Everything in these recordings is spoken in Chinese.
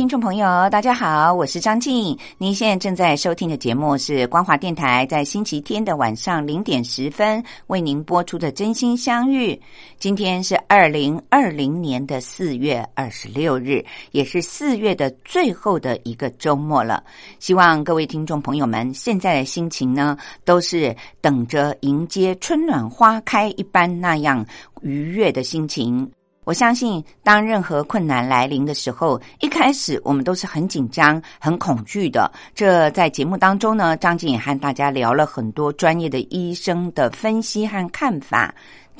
听众朋友，大家好，我是张静。您现在正在收听的节目是光华电台在星期天的晚上零点十分为您播出的《真心相遇》。今天是二零二零年的四月二十六日，也是四月的最后的一个周末了。希望各位听众朋友们现在的心情呢，都是等着迎接春暖花开一般那样愉悦的心情。我相信，当任何困难来临的时候，一开始我们都是很紧张、很恐惧的。这在节目当中呢，张静也和大家聊了很多专业的医生的分析和看法。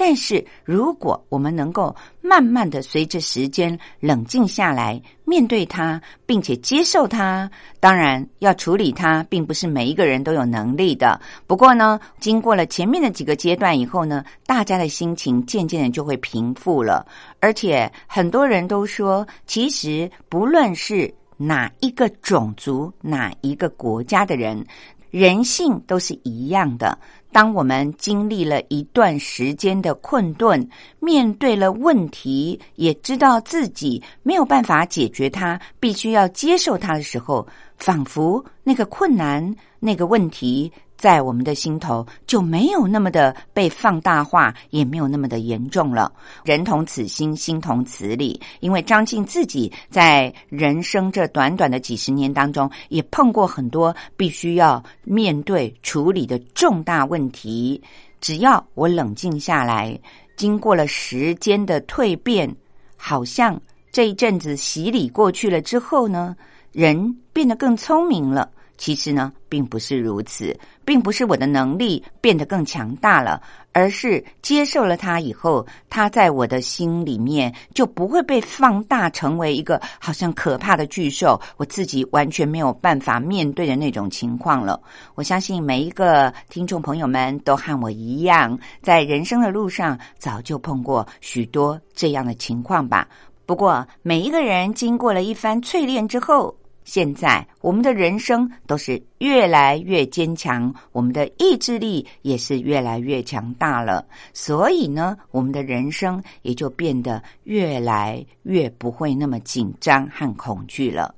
但是，如果我们能够慢慢的随着时间冷静下来，面对它，并且接受它，当然要处理它，并不是每一个人都有能力的。不过呢，经过了前面的几个阶段以后呢，大家的心情渐渐的就会平复了。而且很多人都说，其实不论是哪一个种族、哪一个国家的人，人性都是一样的。当我们经历了一段时间的困顿，面对了问题，也知道自己没有办法解决它，必须要接受它的时候，仿佛那个困难、那个问题。在我们的心头就没有那么的被放大化，也没有那么的严重了。人同此心，心同此理。因为张静自己在人生这短短的几十年当中，也碰过很多必须要面对处理的重大问题。只要我冷静下来，经过了时间的蜕变，好像这一阵子洗礼过去了之后呢，人变得更聪明了。其实呢，并不是如此，并不是我的能力变得更强大了，而是接受了它以后，它在我的心里面就不会被放大成为一个好像可怕的巨兽，我自己完全没有办法面对的那种情况了。我相信每一个听众朋友们都和我一样，在人生的路上早就碰过许多这样的情况吧。不过，每一个人经过了一番淬炼之后。现在，我们的人生都是越来越坚强，我们的意志力也是越来越强大了。所以呢，我们的人生也就变得越来越不会那么紧张和恐惧了。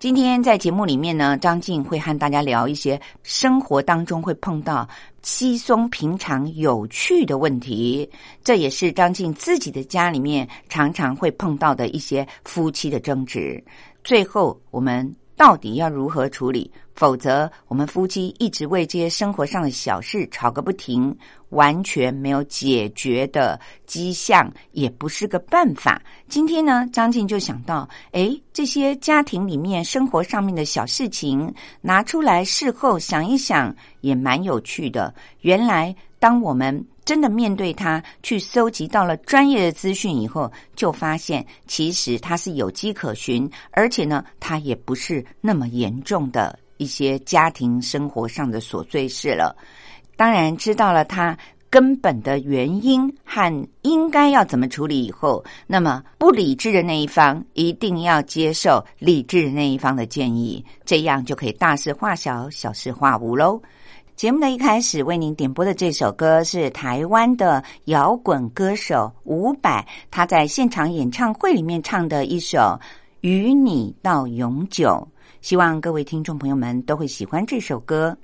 今天在节目里面呢，张静会和大家聊一些生活当中会碰到稀松平常、有趣的问题。这也是张静自己的家里面常常会碰到的一些夫妻的争执。最后，我们到底要如何处理？否则，我们夫妻一直为这些生活上的小事吵个不停，完全没有解决的迹象，也不是个办法。今天呢，张静就想到，哎，这些家庭里面生活上面的小事情，拿出来事后想一想，也蛮有趣的。原来，当我们真的面对他，去搜集到了专业的资讯以后，就发现其实他是有迹可循，而且呢，他也不是那么严重的一些家庭生活上的琐碎事了。当然，知道了他根本的原因和应该要怎么处理以后，那么不理智的那一方一定要接受理智的那一方的建议，这样就可以大事化小，小事化无喽。节目的一开始为您点播的这首歌是台湾的摇滚歌手伍佰，他在现场演唱会里面唱的一首《与你到永久》，希望各位听众朋友们都会喜欢这首歌。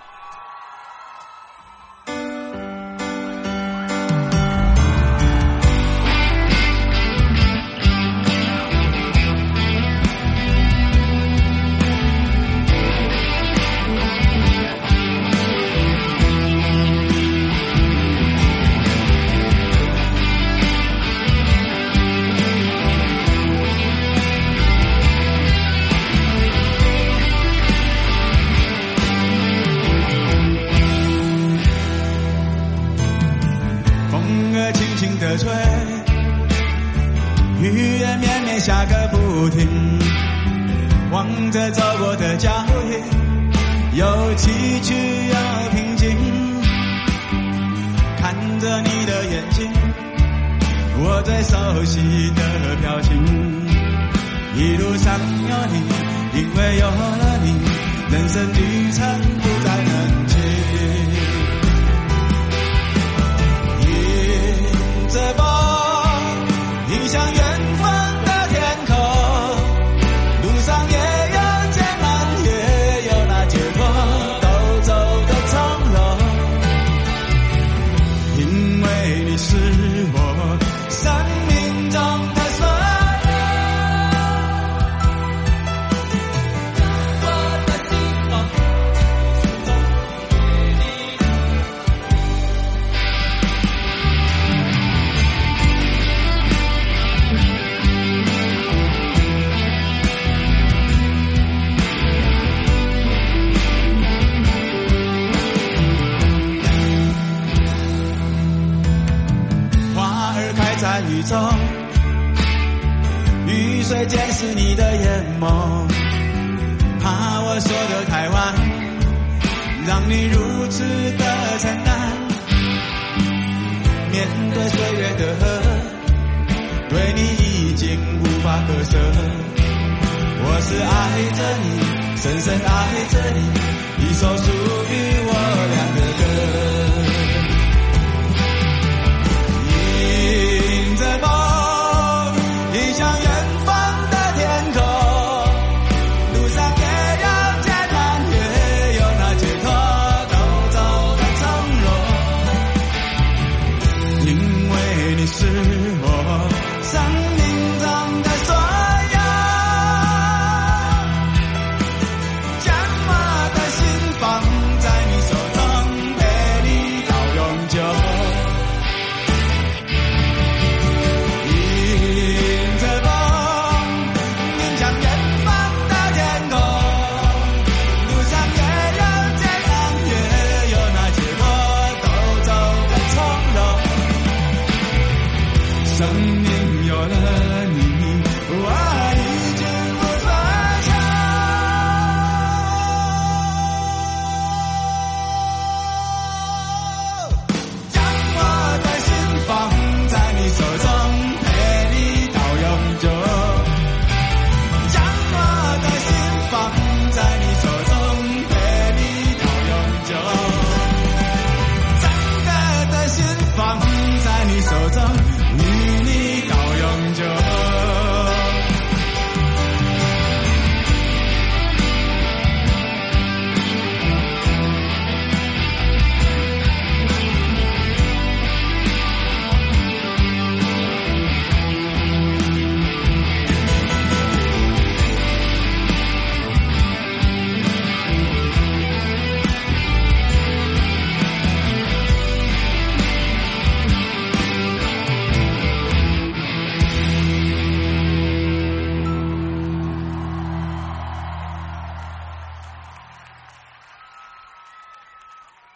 雨中，雨水溅湿你的眼眸。怕我说的太晚，让你如此的承担。面对岁月的河，对你已经无法割舍。我是爱着你，深深爱着你，一首属于我俩的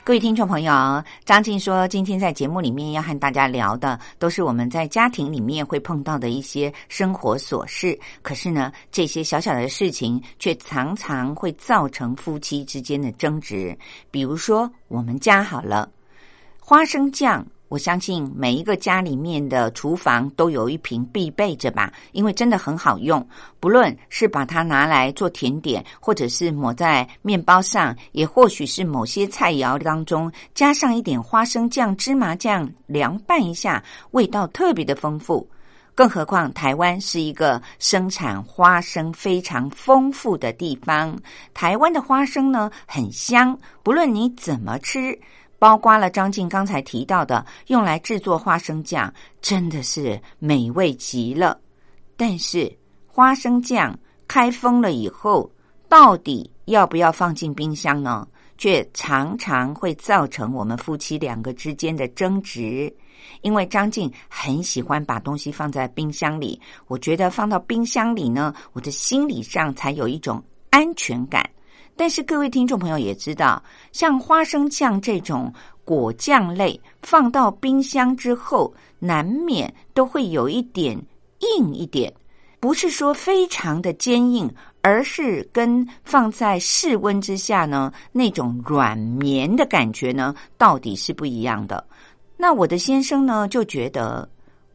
各位听众朋友，张静说，今天在节目里面要和大家聊的，都是我们在家庭里面会碰到的一些生活琐事。可是呢，这些小小的事情，却常常会造成夫妻之间的争执。比如说，我们家好了，花生酱。我相信每一个家里面的厨房都有一瓶必备着吧，因为真的很好用。不论是把它拿来做甜点，或者是抹在面包上，也或许是某些菜肴当中加上一点花生酱、芝麻酱，凉拌一下，味道特别的丰富。更何况台湾是一个生产花生非常丰富的地方，台湾的花生呢很香，不论你怎么吃。包括了张静刚才提到的，用来制作花生酱，真的是美味极了。但是花生酱开封了以后，到底要不要放进冰箱呢？却常常会造成我们夫妻两个之间的争执。因为张静很喜欢把东西放在冰箱里，我觉得放到冰箱里呢，我的心理上才有一种安全感。但是各位听众朋友也知道，像花生酱这种果酱类，放到冰箱之后，难免都会有一点硬一点。不是说非常的坚硬，而是跟放在室温之下呢那种软绵的感觉呢，到底是不一样的。那我的先生呢就觉得。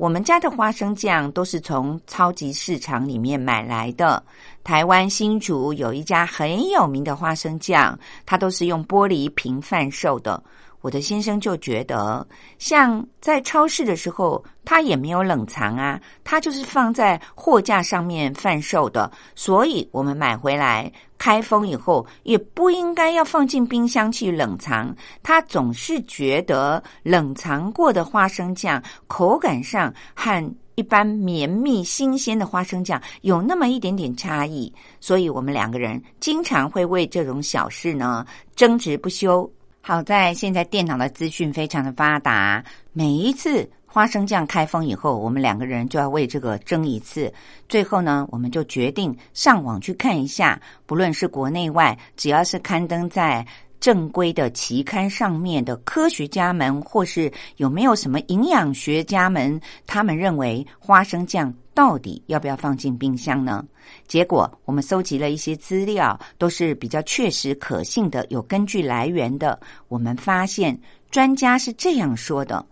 我们家的花生酱都是从超级市场里面买来的。台湾新竹有一家很有名的花生酱，它都是用玻璃瓶贩售的。我的先生就觉得，像在超市的时候，他也没有冷藏啊，他就是放在货架上面贩售的，所以我们买回来开封以后，也不应该要放进冰箱去冷藏。他总是觉得冷藏过的花生酱口感上和一般绵密新鲜的花生酱有那么一点点差异，所以我们两个人经常会为这种小事呢争执不休。好在现在电脑的资讯非常的发达，每一次花生酱开封以后，我们两个人就要为这个争一次。最后呢，我们就决定上网去看一下，不论是国内外，只要是刊登在正规的期刊上面的科学家们，或是有没有什么营养学家们，他们认为花生酱到底要不要放进冰箱呢？结果，我们搜集了一些资料，都是比较确实可信的、有根据来源的。我们发现，专家是这样说的：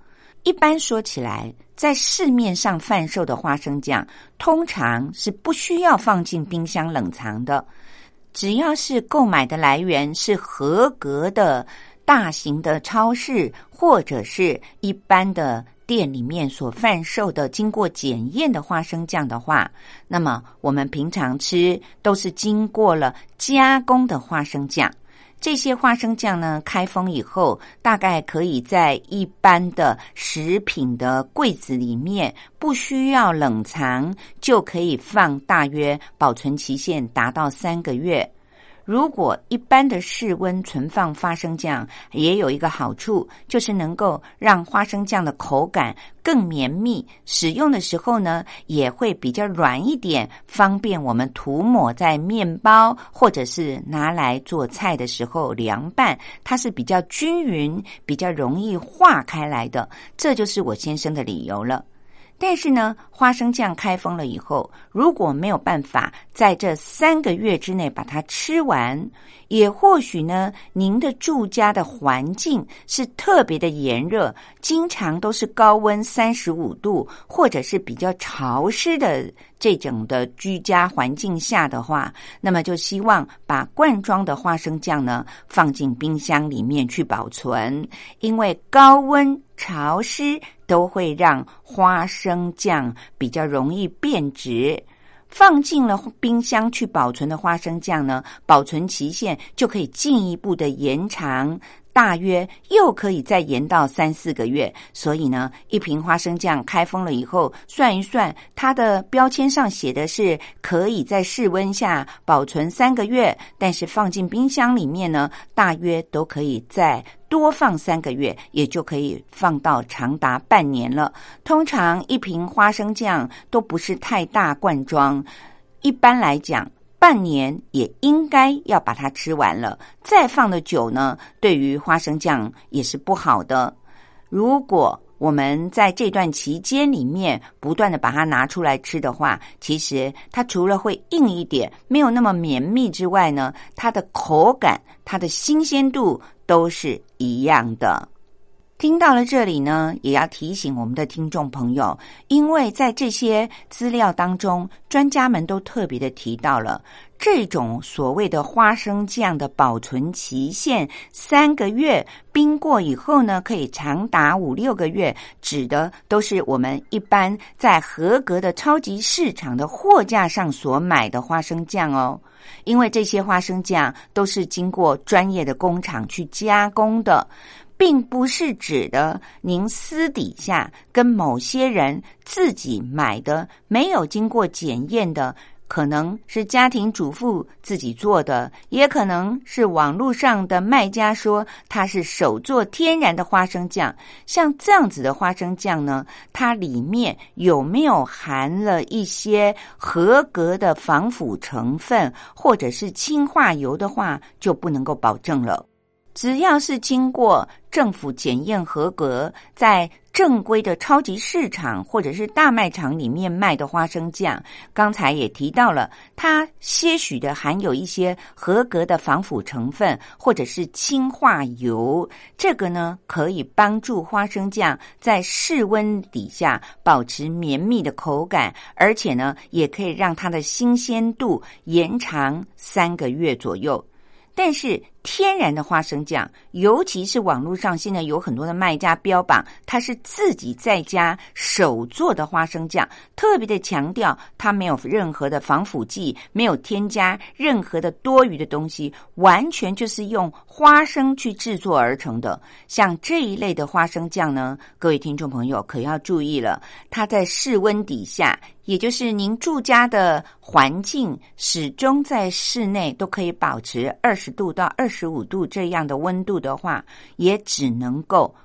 一般说起来，在市面上贩售的花生酱，通常是不需要放进冰箱冷藏的。只要是购买的来源是合格的、大型的超市，或者是一般的。店里面所贩售的经过检验的花生酱的话，那么我们平常吃都是经过了加工的花生酱。这些花生酱呢，开封以后，大概可以在一般的食品的柜子里面，不需要冷藏，就可以放，大约保存期限达到三个月。如果一般的室温存放花生酱，也有一个好处，就是能够让花生酱的口感更绵密，使用的时候呢，也会比较软一点，方便我们涂抹在面包或者是拿来做菜的时候凉拌，它是比较均匀、比较容易化开来的。这就是我先生的理由了。但是呢，花生酱开封了以后，如果没有办法在这三个月之内把它吃完，也或许呢，您的住家的环境是特别的炎热，经常都是高温三十五度，或者是比较潮湿的这种的居家环境下的话，那么就希望把罐装的花生酱呢放进冰箱里面去保存，因为高温潮湿。都会让花生酱比较容易变质，放进了冰箱去保存的花生酱呢，保存期限就可以进一步的延长。大约又可以再延到三四个月，所以呢，一瓶花生酱开封了以后，算一算，它的标签上写的是可以在室温下保存三个月，但是放进冰箱里面呢，大约都可以再多放三个月，也就可以放到长达半年了。通常一瓶花生酱都不是太大罐装，一般来讲。半年也应该要把它吃完了，再放的久呢，对于花生酱也是不好的。如果我们在这段期间里面不断的把它拿出来吃的话，其实它除了会硬一点，没有那么绵密之外呢，它的口感、它的新鲜度都是一样的。听到了这里呢，也要提醒我们的听众朋友，因为在这些资料当中，专家们都特别的提到了这种所谓的花生酱的保存期限三个月，冰过以后呢，可以长达五六个月，指的都是我们一般在合格的超级市场的货架上所买的花生酱哦，因为这些花生酱都是经过专业的工厂去加工的。并不是指的您私底下跟某些人自己买的，没有经过检验的，可能是家庭主妇自己做的，也可能是网络上的卖家说它是手做天然的花生酱。像这样子的花生酱呢，它里面有没有含了一些合格的防腐成分，或者是氢化油的话，就不能够保证了。只要是经过政府检验合格，在正规的超级市场或者是大卖场里面卖的花生酱，刚才也提到了，它些许的含有一些合格的防腐成分，或者是氢化油，这个呢可以帮助花生酱在室温底下保持绵密的口感，而且呢也可以让它的新鲜度延长三个月左右。但是天然的花生酱，尤其是网络上现在有很多的卖家标榜它是自己在家手做的花生酱，特别的强调它没有任何的防腐剂，没有添加任何的多余的东西，完全就是用花生去制作而成的。像这一类的花生酱呢，各位听众朋友可要注意了，它在室温底下。也就是您住家的环境始终在室内都可以保持二十度到二十五度这样的温度的话，也只能够。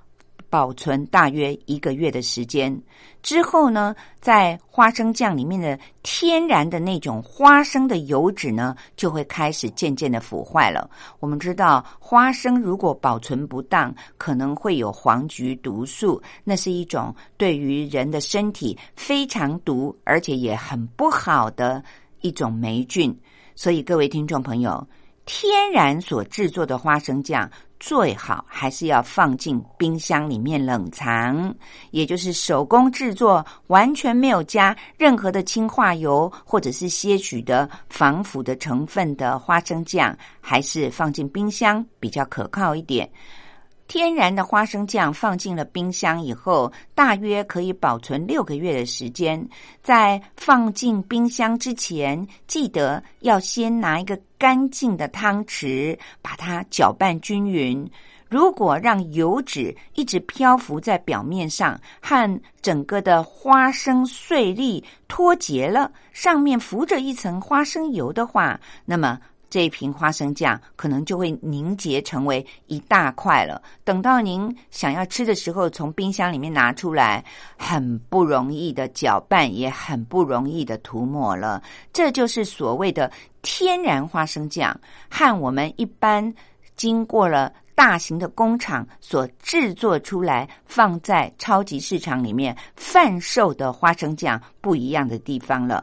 保存大约一个月的时间之后呢，在花生酱里面的天然的那种花生的油脂呢，就会开始渐渐的腐坏了。我们知道，花生如果保存不当，可能会有黄菊毒素，那是一种对于人的身体非常毒，而且也很不好的一种霉菌。所以，各位听众朋友，天然所制作的花生酱。最好还是要放进冰箱里面冷藏，也就是手工制作，完全没有加任何的氢化油或者是些许的防腐的成分的花生酱，还是放进冰箱比较可靠一点。天然的花生酱放进了冰箱以后，大约可以保存六个月的时间。在放进冰箱之前，记得要先拿一个干净的汤匙，把它搅拌均匀。如果让油脂一直漂浮在表面上，和整个的花生碎粒脱节了，上面浮着一层花生油的话，那么。这一瓶花生酱可能就会凝结成为一大块了。等到您想要吃的时候，从冰箱里面拿出来，很不容易的搅拌，也很不容易的涂抹了。这就是所谓的天然花生酱，和我们一般经过了大型的工厂所制作出来，放在超级市场里面贩售的花生酱不一样的地方了。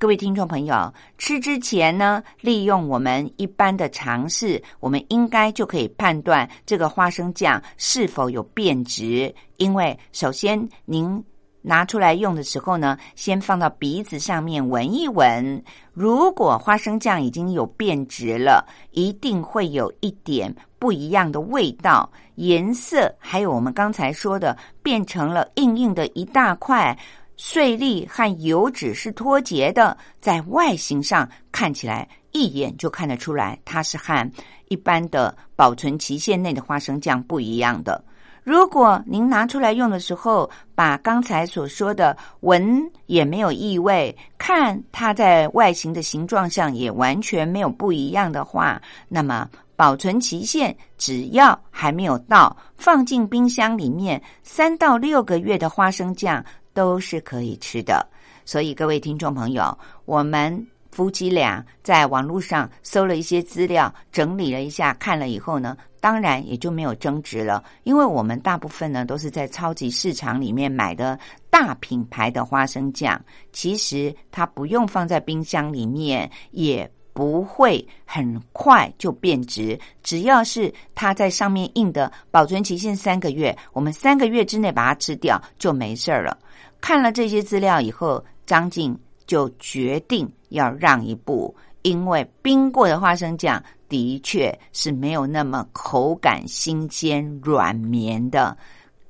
各位听众朋友，吃之前呢，利用我们一般的常识，我们应该就可以判断这个花生酱是否有变质。因为首先您拿出来用的时候呢，先放到鼻子上面闻一闻，如果花生酱已经有变质了，一定会有一点不一样的味道、颜色，还有我们刚才说的变成了硬硬的一大块。碎粒和油脂是脱节的，在外形上看起来一眼就看得出来，它是和一般的保存期限内的花生酱不一样的。如果您拿出来用的时候，把刚才所说的闻也没有异味，看它在外形的形状上也完全没有不一样的话，那么保存期限只要还没有到，放进冰箱里面三到六个月的花生酱。都是可以吃的，所以各位听众朋友，我们夫妻俩在网络上搜了一些资料，整理了一下，看了以后呢，当然也就没有争执了，因为我们大部分呢都是在超级市场里面买的大品牌的花生酱，其实它不用放在冰箱里面，也不会很快就变质，只要是它在上面印的保存期限三个月，我们三个月之内把它吃掉就没事儿了。看了这些资料以后，张静就决定要让一步，因为冰过的花生酱的确是没有那么口感新鲜、软绵的。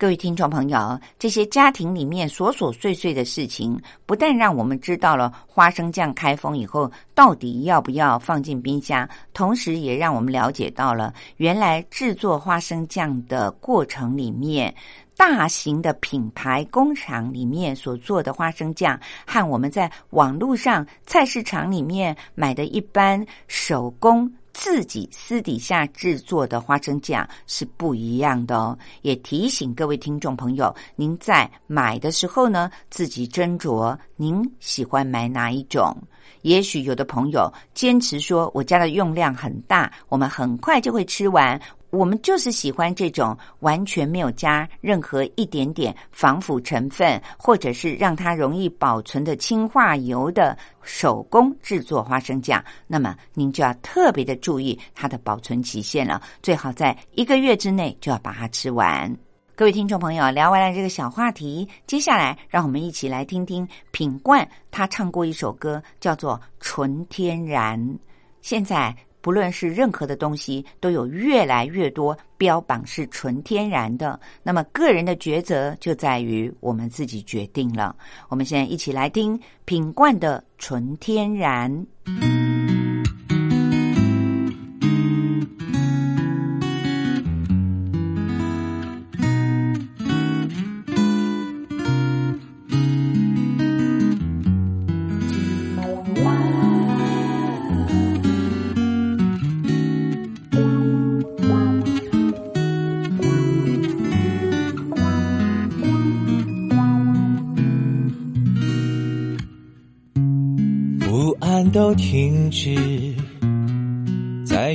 各位听众朋友，这些家庭里面琐琐碎碎的事情，不但让我们知道了花生酱开封以后到底要不要放进冰箱，同时也让我们了解到了原来制作花生酱的过程里面。大型的品牌工厂里面所做的花生酱，和我们在网络上菜市场里面买的一般手工自己私底下制作的花生酱是不一样的哦。也提醒各位听众朋友，您在买的时候呢，自己斟酌您喜欢买哪一种。也许有的朋友坚持说，我家的用量很大，我们很快就会吃完。我们就是喜欢这种完全没有加任何一点点防腐成分，或者是让它容易保存的氢化油的手工制作花生酱。那么您就要特别的注意它的保存期限了，最好在一个月之内就要把它吃完。各位听众朋友，聊完了这个小话题，接下来让我们一起来听听品冠他唱过一首歌，叫做《纯天然》。现在不论是任何的东西，都有越来越多标榜是纯天然的。那么个人的抉择就在于我们自己决定了。我们现在一起来听品冠的《纯天然》。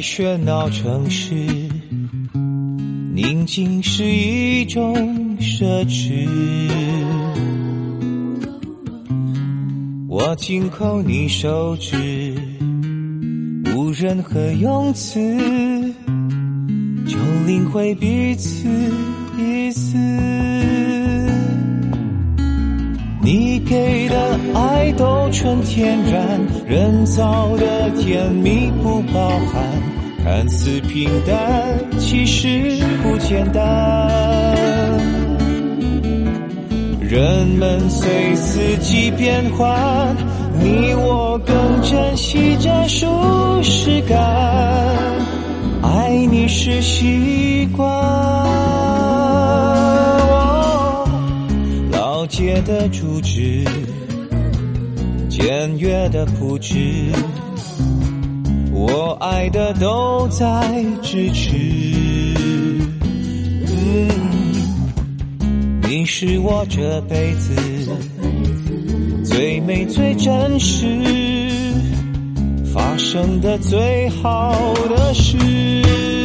喧闹城市，宁静是一种奢侈。我紧扣你手指，无任何用词，就领会彼此意思。你给的爱都纯天然，人造的甜蜜不包含，看似平淡，其实不简单。人们随四季变换，你我更珍惜这舒适感，爱你是习惯。老街的住址，简约的铺置，爱的都在支持。你是我这辈子最美最真实发生的最好的事。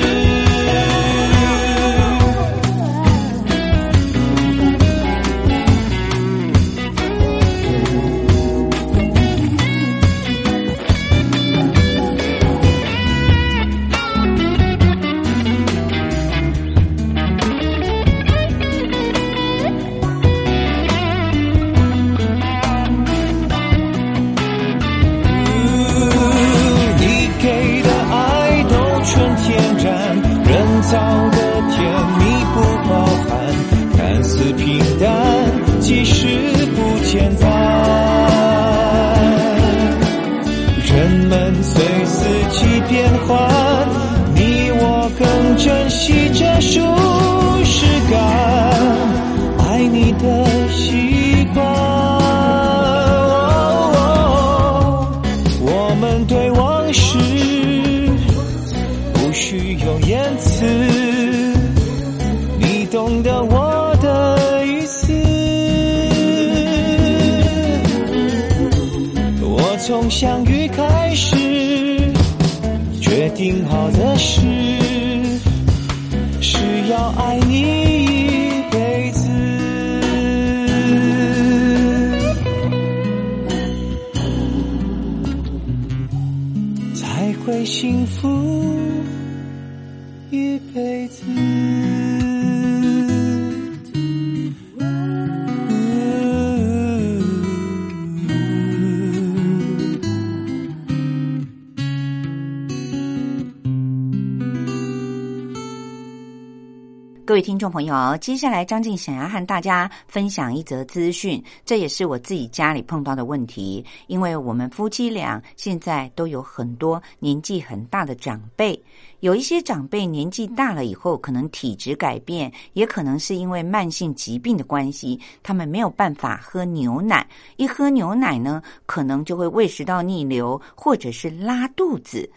听众朋友，接下来张静想要和大家分享一则资讯，这也是我自己家里碰到的问题。因为我们夫妻俩现在都有很多年纪很大的长辈，有一些长辈年纪大了以后，可能体质改变，也可能是因为慢性疾病的关系，他们没有办法喝牛奶。一喝牛奶呢，可能就会胃食道逆流，或者是拉肚子。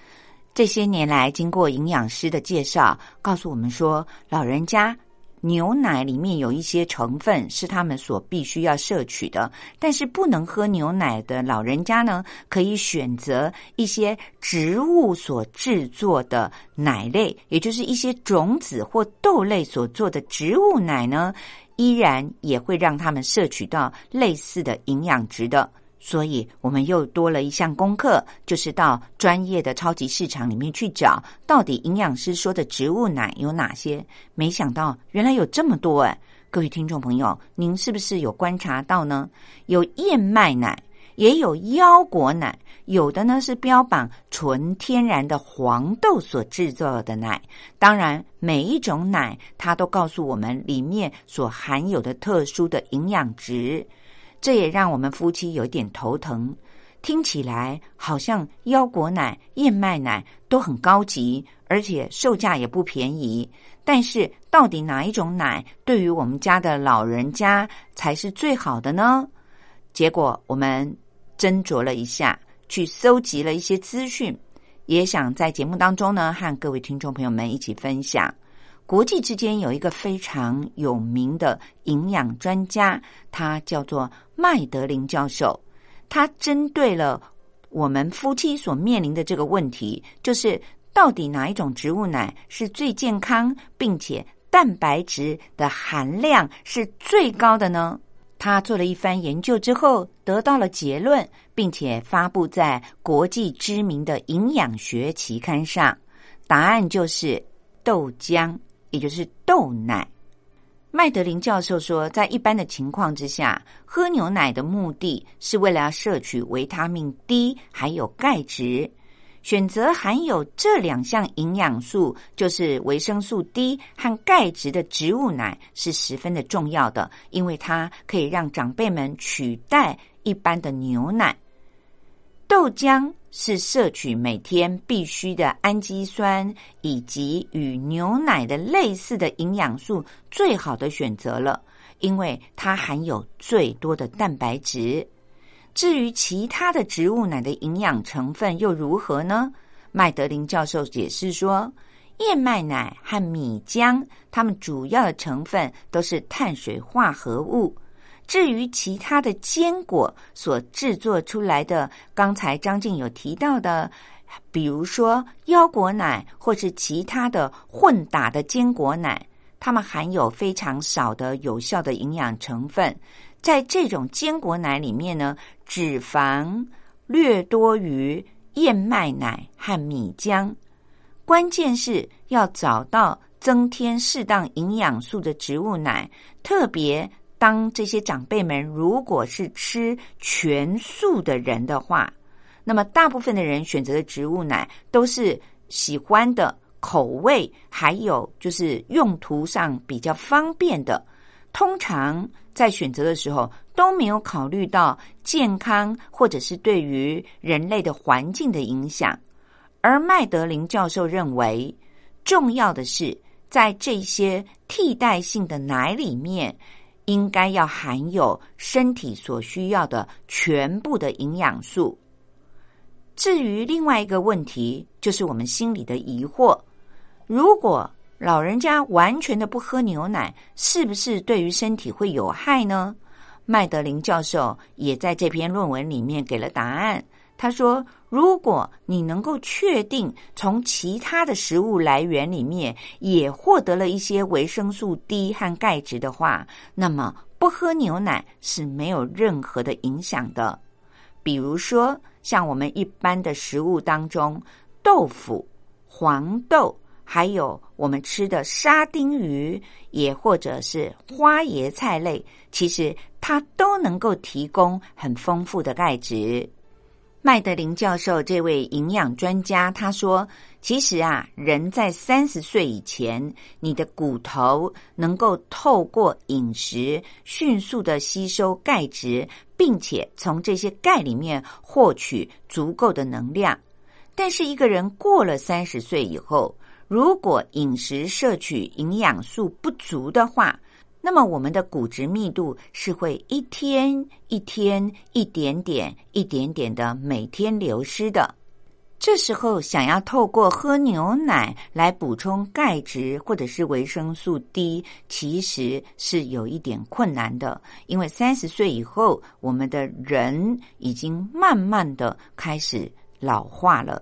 这些年来，经过营养师的介绍，告诉我们说，老人家牛奶里面有一些成分是他们所必须要摄取的，但是不能喝牛奶的老人家呢，可以选择一些植物所制作的奶类，也就是一些种子或豆类所做的植物奶呢，依然也会让他们摄取到类似的营养值的。所以，我们又多了一项功课，就是到专业的超级市场里面去找，到底营养师说的植物奶有哪些？没想到原来有这么多哎！各位听众朋友，您是不是有观察到呢？有燕麦奶，也有腰果奶，有的呢是标榜纯天然的黄豆所制作的奶。当然，每一种奶它都告诉我们里面所含有的特殊的营养值。这也让我们夫妻有点头疼。听起来好像腰果奶、燕麦奶都很高级，而且售价也不便宜。但是，到底哪一种奶对于我们家的老人家才是最好的呢？结果我们斟酌了一下，去搜集了一些资讯，也想在节目当中呢，和各位听众朋友们一起分享。国际之间有一个非常有名的营养专家，他叫做麦德林教授。他针对了我们夫妻所面临的这个问题，就是到底哪一种植物奶是最健康，并且蛋白质的含量是最高的呢？他做了一番研究之后，得到了结论，并且发布在国际知名的营养学期刊上。答案就是豆浆。也就是豆奶，麦德林教授说，在一般的情况之下，喝牛奶的目的是为了要摄取维他命 D 还有钙质。选择含有这两项营养素，就是维生素 D 和钙质的植物奶，是十分的重要的，因为它可以让长辈们取代一般的牛奶。豆浆是摄取每天必须的氨基酸以及与牛奶的类似的营养素最好的选择了，因为它含有最多的蛋白质。至于其他的植物奶的营养成分又如何呢？麦德林教授解释说，燕麦奶和米浆，它们主要的成分都是碳水化合物。至于其他的坚果所制作出来的，刚才张静有提到的，比如说腰果奶或是其他的混打的坚果奶，它们含有非常少的有效的营养成分。在这种坚果奶里面呢，脂肪略多于燕麦奶和米浆。关键是要找到增添适当营养素的植物奶，特别。当这些长辈们如果是吃全素的人的话，那么大部分的人选择的植物奶都是喜欢的口味，还有就是用途上比较方便的。通常在选择的时候都没有考虑到健康或者是对于人类的环境的影响。而麦德林教授认为，重要的是在这些替代性的奶里面。应该要含有身体所需要的全部的营养素。至于另外一个问题，就是我们心里的疑惑：如果老人家完全的不喝牛奶，是不是对于身体会有害呢？麦德林教授也在这篇论文里面给了答案。他说：“如果你能够确定从其他的食物来源里面也获得了一些维生素 D 和钙质的话，那么不喝牛奶是没有任何的影响的。比如说，像我们一般的食物当中，豆腐、黄豆，还有我们吃的沙丁鱼，也或者是花椰菜类，其实它都能够提供很丰富的钙质。”麦德林教授这位营养专家他说：“其实啊，人在三十岁以前，你的骨头能够透过饮食迅速的吸收钙质，并且从这些钙里面获取足够的能量。但是，一个人过了三十岁以后，如果饮食摄取营养素不足的话，那么，我们的骨质密度是会一天一天、一点点、一点点的每天流失的。这时候想要透过喝牛奶来补充钙质或者是维生素 D，其实是有一点困难的，因为三十岁以后，我们的人已经慢慢的开始老化了。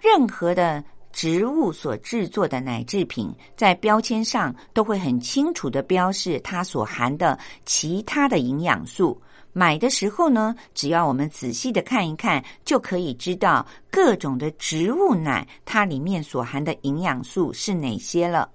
任何的植物所制作的奶制品，在标签上都会很清楚的标示它所含的其他的营养素。买的时候呢，只要我们仔细的看一看，就可以知道各种的植物奶它里面所含的营养素是哪些了。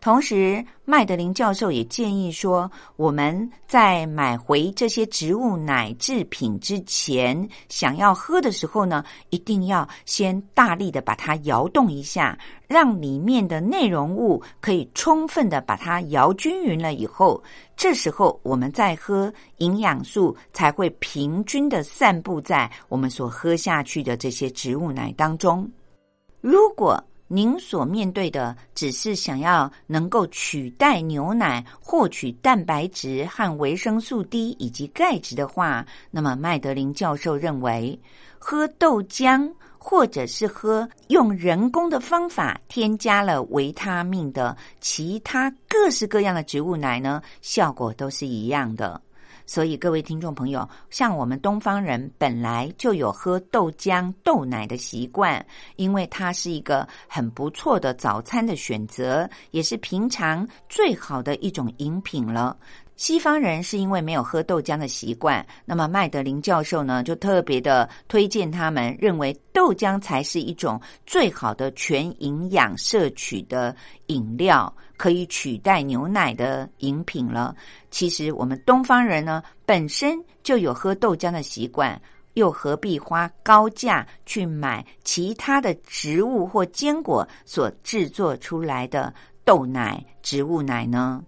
同时，麦德林教授也建议说，我们在买回这些植物奶制品之前，想要喝的时候呢，一定要先大力的把它摇动一下，让里面的内容物可以充分的把它摇均匀了以后，这时候我们再喝，营养素才会平均的散布在我们所喝下去的这些植物奶当中。如果您所面对的只是想要能够取代牛奶获取蛋白质和维生素 D 以及钙质的话，那么麦德林教授认为，喝豆浆或者是喝用人工的方法添加了维他命的其他各式各样的植物奶呢，效果都是一样的。所以，各位听众朋友，像我们东方人本来就有喝豆浆、豆奶的习惯，因为它是一个很不错的早餐的选择，也是平常最好的一种饮品了。西方人是因为没有喝豆浆的习惯，那么麦德林教授呢，就特别的推荐他们，认为豆浆才是一种最好的全营养摄取的饮料。可以取代牛奶的饮品了。其实我们东方人呢，本身就有喝豆浆的习惯，又何必花高价去买其他的植物或坚果所制作出来的豆奶、植物奶呢？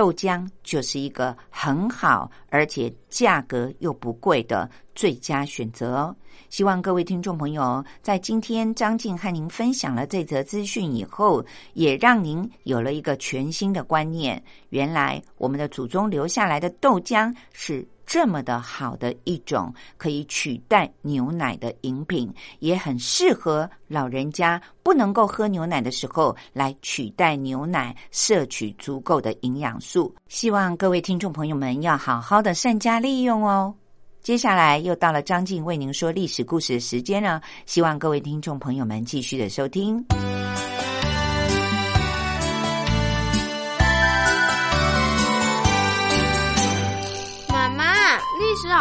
豆浆就是一个很好，而且价格又不贵的最佳选择哦。希望各位听众朋友在今天张静和您分享了这则资讯以后，也让您有了一个全新的观念。原来我们的祖宗留下来的豆浆是这么的好的一种可以取代牛奶的饮品，也很适合老人家不能够喝牛奶的时候来取代牛奶，摄取足够的营养素。希望各位听众朋友们要好好的善加利用哦。接下来又到了张静为您说历史故事的时间了，希望各位听众朋友们继续的收听。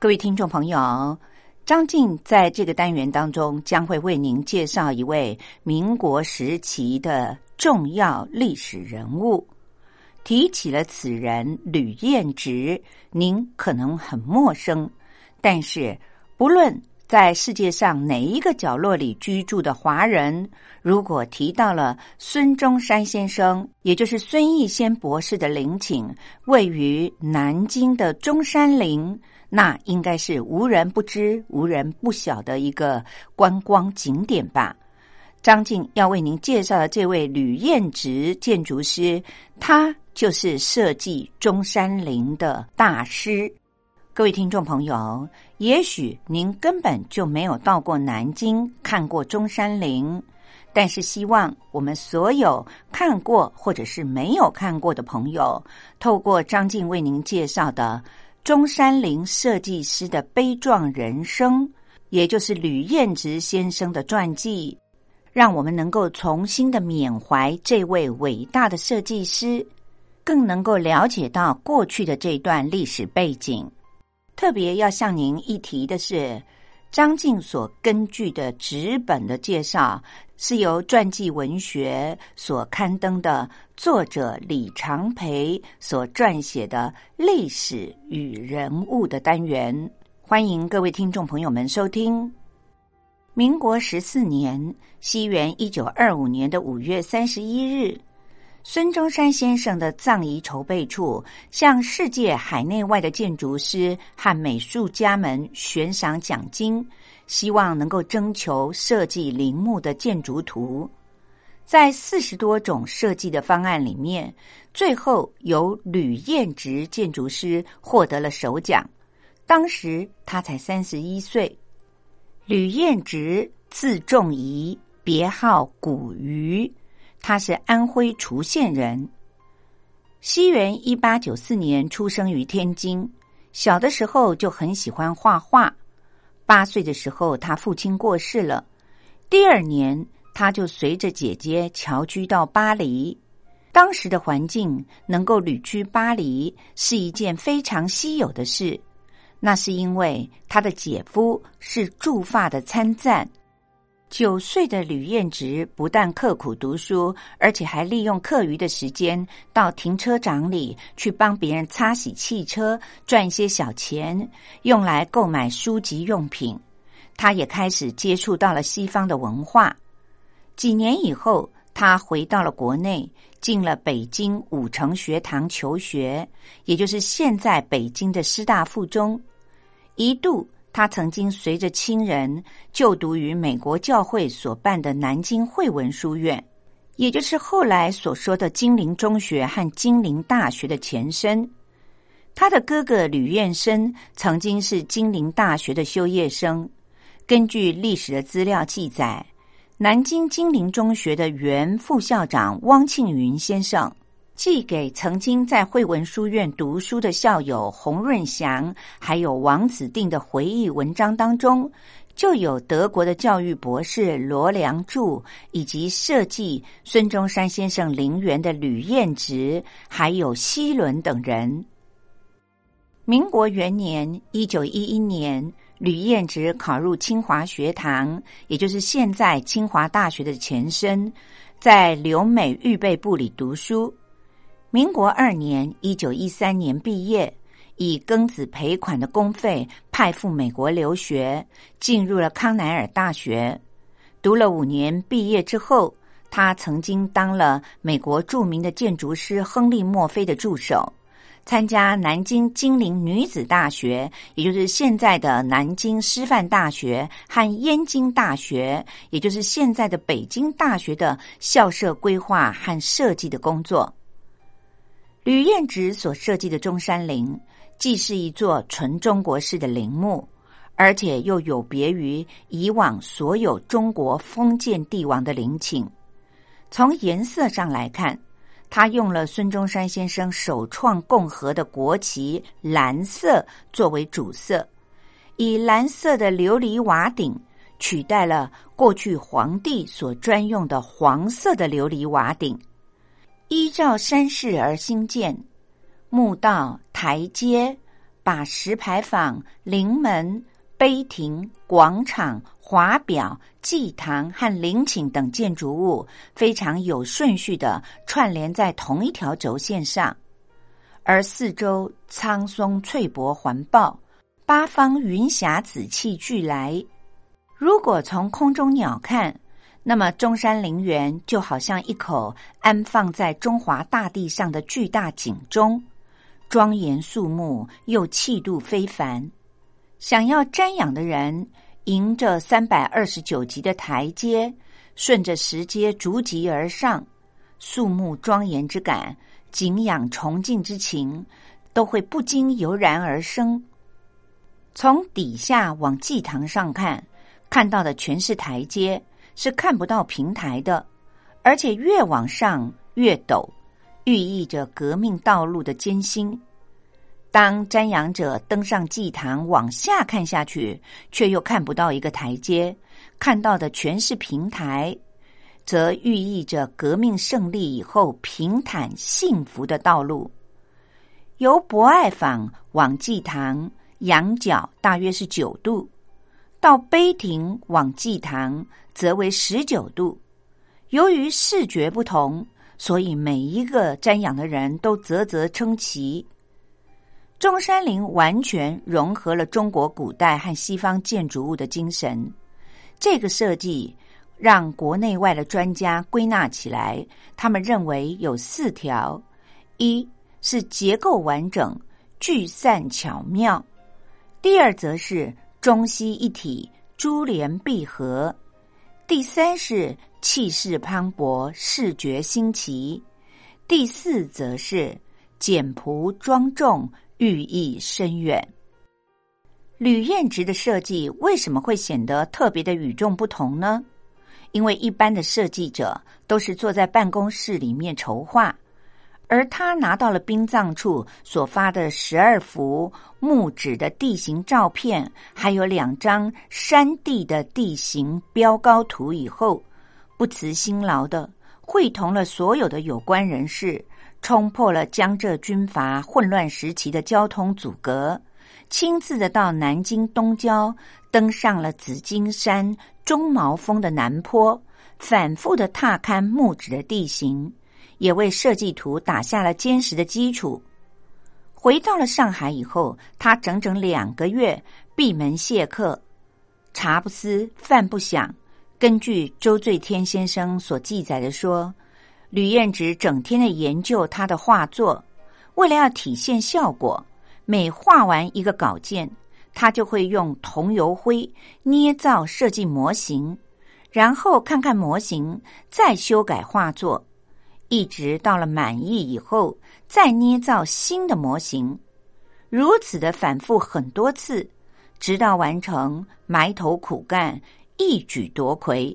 各位听众朋友。张静在这个单元当中将会为您介绍一位民国时期的重要历史人物。提起了此人吕彦直，您可能很陌生，但是不论在世界上哪一个角落里居住的华人，如果提到了孙中山先生，也就是孙逸仙博士的陵寝，位于南京的中山陵。那应该是无人不知、无人不晓的一个观光景点吧。张静要为您介绍的这位吕彦直建筑师，他就是设计中山陵的大师。各位听众朋友，也许您根本就没有到过南京看过中山陵，但是希望我们所有看过或者是没有看过的朋友，透过张静为您介绍的。中山陵设计师的悲壮人生，也就是吕彦直先生的传记，让我们能够重新的缅怀这位伟大的设计师，更能够了解到过去的这段历史背景。特别要向您一提的是，张静所根据的纸本的介绍，是由传记文学所刊登的作者李长培所撰写的历史与人物的单元。欢迎各位听众朋友们收听。民国十四年，西元一九二五年的五月三十一日。孙中山先生的葬仪筹备处向世界海内外的建筑师和美术家们悬赏奖金，希望能够征求设计陵墓的建筑图。在四十多种设计的方案里面，最后由吕彦直建筑师获得了首奖。当时他才三十一岁。吕彦直字仲仪，别号古鱼。他是安徽滁县人，西元一八九四年出生于天津。小的时候就很喜欢画画。八岁的时候，他父亲过世了。第二年，他就随着姐姐侨居到巴黎。当时的环境能够旅居巴黎是一件非常稀有的事。那是因为他的姐夫是驻法的参赞。九岁的吕彦直不但刻苦读书，而且还利用课余的时间到停车场里去帮别人擦洗汽车，赚一些小钱，用来购买书籍用品。他也开始接触到了西方的文化。几年以后，他回到了国内，进了北京五城学堂求学，也就是现在北京的师大附中，一度。他曾经随着亲人就读于美国教会所办的南京汇文书院，也就是后来所说的金陵中学和金陵大学的前身。他的哥哥吕彦生曾经是金陵大学的修业生。根据历史的资料记载，南京金陵中学的原副校长汪庆云先生。寄给曾经在惠文书院读书的校友洪润祥，还有王子定的回忆文章当中，就有德国的教育博士罗良柱，以及设计孙中山先生陵园的吕彦直，还有西伦等人。民国元年（一九一一年），吕彦直考入清华学堂，也就是现在清华大学的前身，在留美预备部里读书。民国二年（一九一三年）毕业，以庚子赔款的公费派赴美国留学，进入了康奈尔大学，读了五年。毕业之后，他曾经当了美国著名的建筑师亨利·墨菲的助手，参加南京金陵女子大学，也就是现在的南京师范大学和燕京大学，也就是现在的北京大学的校舍规划和设计的工作。吕彦直所设计的中山陵，既是一座纯中国式的陵墓，而且又有别于以往所有中国封建帝王的陵寝。从颜色上来看，他用了孙中山先生首创共和的国旗蓝色作为主色，以蓝色的琉璃瓦顶取代了过去皇帝所专用的黄色的琉璃瓦顶。依照山势而兴建，墓道、台阶，把石牌坊、陵门、碑亭、广场、华表、祭堂和陵寝等建筑物非常有顺序的串联在同一条轴线上，而四周苍松翠柏环抱，八方云霞紫气俱来。如果从空中鸟看，那么，中山陵园就好像一口安放在中华大地上的巨大井钟，庄严肃穆又气度非凡。想要瞻仰的人，迎着三百二十九级的台阶，顺着石阶逐级而上，肃穆庄严之感、敬仰崇敬之情，都会不禁油然而生。从底下往祭堂上看，看到的全是台阶。是看不到平台的，而且越往上越陡，寓意着革命道路的艰辛。当瞻仰者登上祭坛往下看下去，却又看不到一个台阶，看到的全是平台，则寓意着革命胜利以后平坦幸福的道路。由博爱坊往祭堂仰角大约是九度。到碑亭往祭堂则为十九度。由于视觉不同，所以每一个瞻仰的人都啧啧称奇。中山陵完全融合了中国古代和西方建筑物的精神。这个设计让国内外的专家归纳起来，他们认为有四条：一是结构完整、聚散巧妙；第二则是中西一体、珠联璧合；第三是气势磅礴、视觉新奇；第四则是简朴庄重。寓意深远。吕燕直的设计为什么会显得特别的与众不同呢？因为一般的设计者都是坐在办公室里面筹划，而他拿到了殡葬处所发的十二幅木质的地形照片，还有两张山地的地形标高图以后，不辞辛劳的会同了所有的有关人士。冲破了江浙军阀混乱时期的交通阻隔，亲自的到南京东郊，登上了紫金山中毛峰的南坡，反复的踏勘木质的地形，也为设计图打下了坚实的基础。回到了上海以后，他整整两个月闭门谢客，茶不思饭不想。根据周醉天先生所记载的说。吕彦直整天的研究他的画作，为了要体现效果，每画完一个稿件，他就会用桐油灰捏造设计模型，然后看看模型，再修改画作，一直到了满意以后，再捏造新的模型，如此的反复很多次，直到完成，埋头苦干，一举夺魁。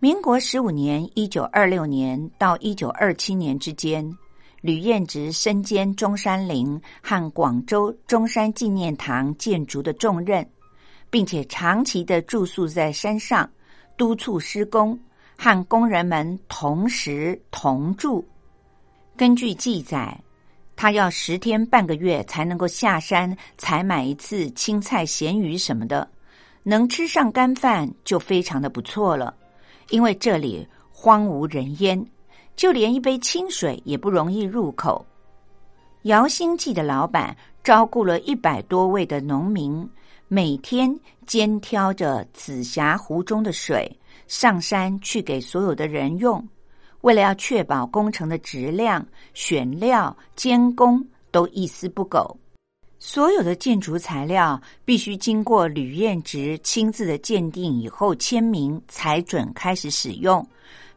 民国十五年（一九二六年）到一九二七年之间，吕彦直身兼中山陵和广州中山纪念堂建筑的重任，并且长期的住宿在山上，督促施工，和工人们同时同住。根据记载，他要十天半个月才能够下山采买一次青菜、咸鱼什么的，能吃上干饭就非常的不错了。因为这里荒无人烟，就连一杯清水也不容易入口。姚兴记的老板招雇了一百多位的农民，每天肩挑着紫霞湖中的水上山去给所有的人用。为了要确保工程的质量，选料、监工都一丝不苟。所有的建筑材料必须经过吕彦直亲自的鉴定以后签名才准开始使用。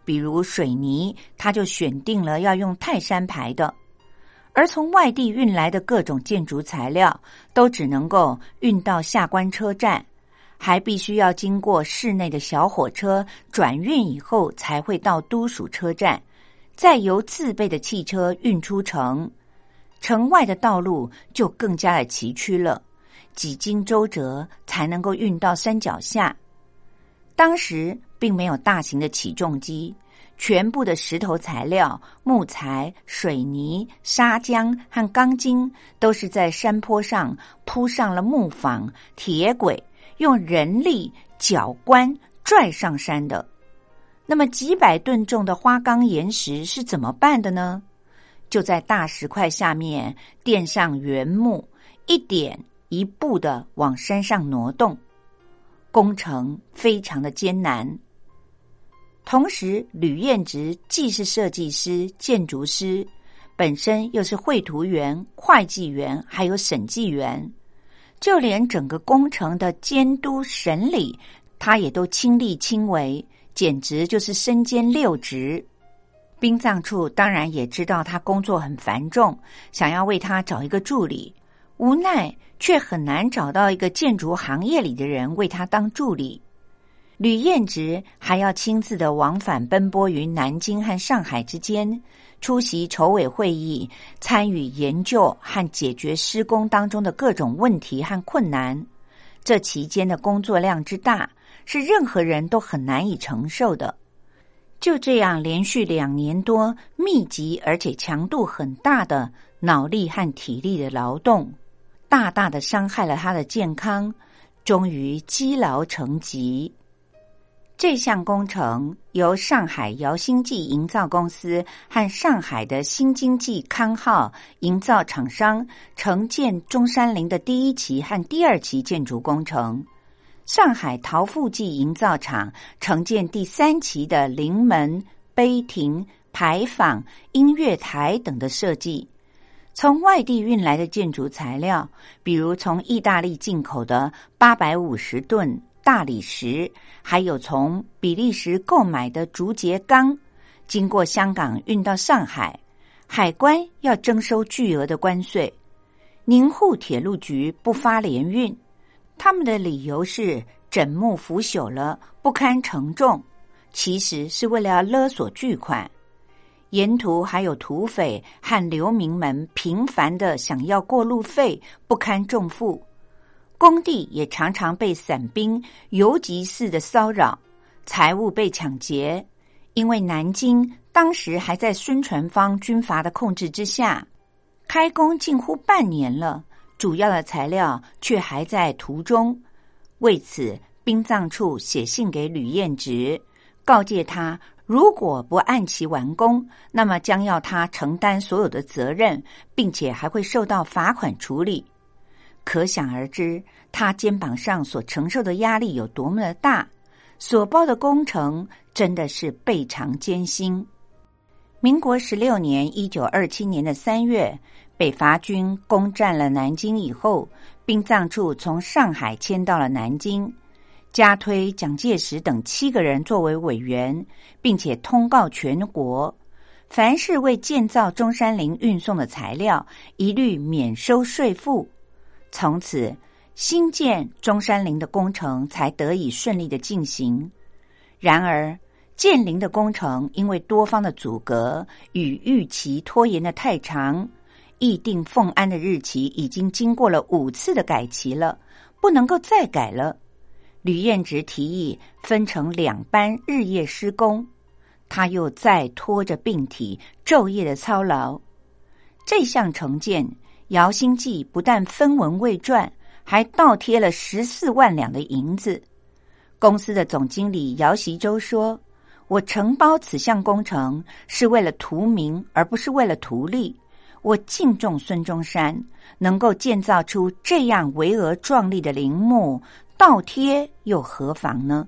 比如水泥，他就选定了要用泰山牌的；而从外地运来的各种建筑材料，都只能够运到下关车站，还必须要经过市内的小火车转运以后，才会到都署车站，再由自备的汽车运出城。城外的道路就更加的崎岖了，几经周折才能够运到山脚下。当时并没有大型的起重机，全部的石头材料、木材、水泥、砂浆和钢筋都是在山坡上铺上了木房、铁轨，用人力脚关拽上山的。那么几百吨重的花岗岩石是怎么办的呢？就在大石块下面垫上原木，一点一步的往山上挪动，工程非常的艰难。同时，吕彦直既是设计师、建筑师，本身又是绘图员、会计员，还有审计员，就连整个工程的监督审理，他也都亲力亲为，简直就是身兼六职。殡葬处当然也知道他工作很繁重，想要为他找一个助理，无奈却很难找到一个建筑行业里的人为他当助理。吕彦直还要亲自的往返奔波于南京和上海之间，出席筹委会议，参与研究和解决施工当中的各种问题和困难。这期间的工作量之大，是任何人都很难以承受的。就这样连续两年多，密集而且强度很大的脑力和体力的劳动，大大的伤害了他的健康，终于积劳成疾。这项工程由上海姚星记营造公司和上海的新经济康浩营造厂商承建中山陵的第一期和第二期建筑工程，上海陶富记营造厂承建第三期的陵门、碑亭、牌坊、音乐台等的设计。从外地运来的建筑材料，比如从意大利进口的八百五十吨。大理石，还有从比利时购买的竹节钢，经过香港运到上海，海关要征收巨额的关税。宁沪铁路局不发联运，他们的理由是枕木腐朽了，不堪承重，其实是为了勒索巨款。沿途还有土匪和流民们频繁的想要过路费，不堪重负。工地也常常被散兵游击似的骚扰，财物被抢劫。因为南京当时还在孙传芳军阀的控制之下，开工近乎半年了，主要的材料却还在途中。为此，殡葬处写信给吕彦直，告诫他，如果不按期完工，那么将要他承担所有的责任，并且还会受到罚款处理。可想而知，他肩膀上所承受的压力有多么的大，所包的工程真的是倍尝艰辛。民国十六年（一九二七年的三月），北伐军攻占了南京以后，殡葬处从上海迁到了南京，加推蒋介石等七个人作为委员，并且通告全国，凡是为建造中山陵运送的材料，一律免收税赋。从此，新建中山陵的工程才得以顺利的进行。然而，建陵的工程因为多方的阻隔与预期拖延的太长，议定奉安的日期已经经过了五次的改期了，不能够再改了。吕彦直提议分成两班日夜施工，他又再拖着病体昼夜的操劳。这项成建。姚兴记不但分文未赚，还倒贴了十四万两的银子。公司的总经理姚习周说：“我承包此项工程是为了图名，而不是为了图利。我敬重孙中山，能够建造出这样巍峨壮丽的陵墓，倒贴又何妨呢？”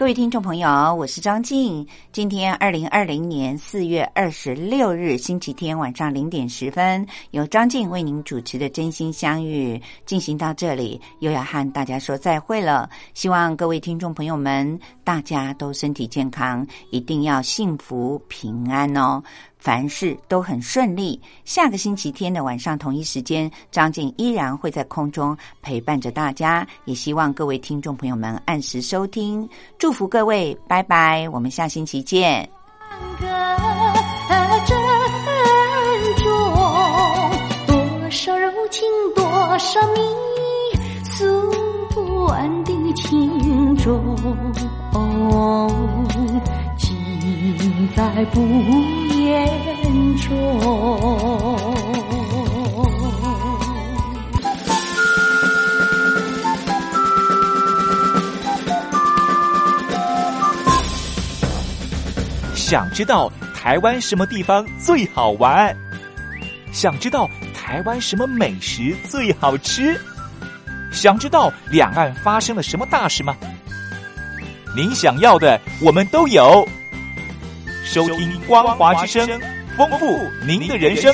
各位听众朋友，我是张静。今天二零二零年四月二十六日星期天晚上零点十分，由张静为您主持的《真心相遇》进行到这里，又要和大家说再会了。希望各位听众朋友们，大家都身体健康，一定要幸福平安哦。凡事都很顺利。下个星期天的晚上同一时间，张静依然会在空中陪伴着大家。也希望各位听众朋友们按时收听，祝福各位，拜拜，我们下星期见。多少柔情，多少蜜，诉不完的情衷。在不言中。想知道台湾什么地方最好玩？想知道台湾什么美食最好吃？想知道两岸发生了什么大事吗？您想要的，我们都有。收听光华之声，丰富您的人生。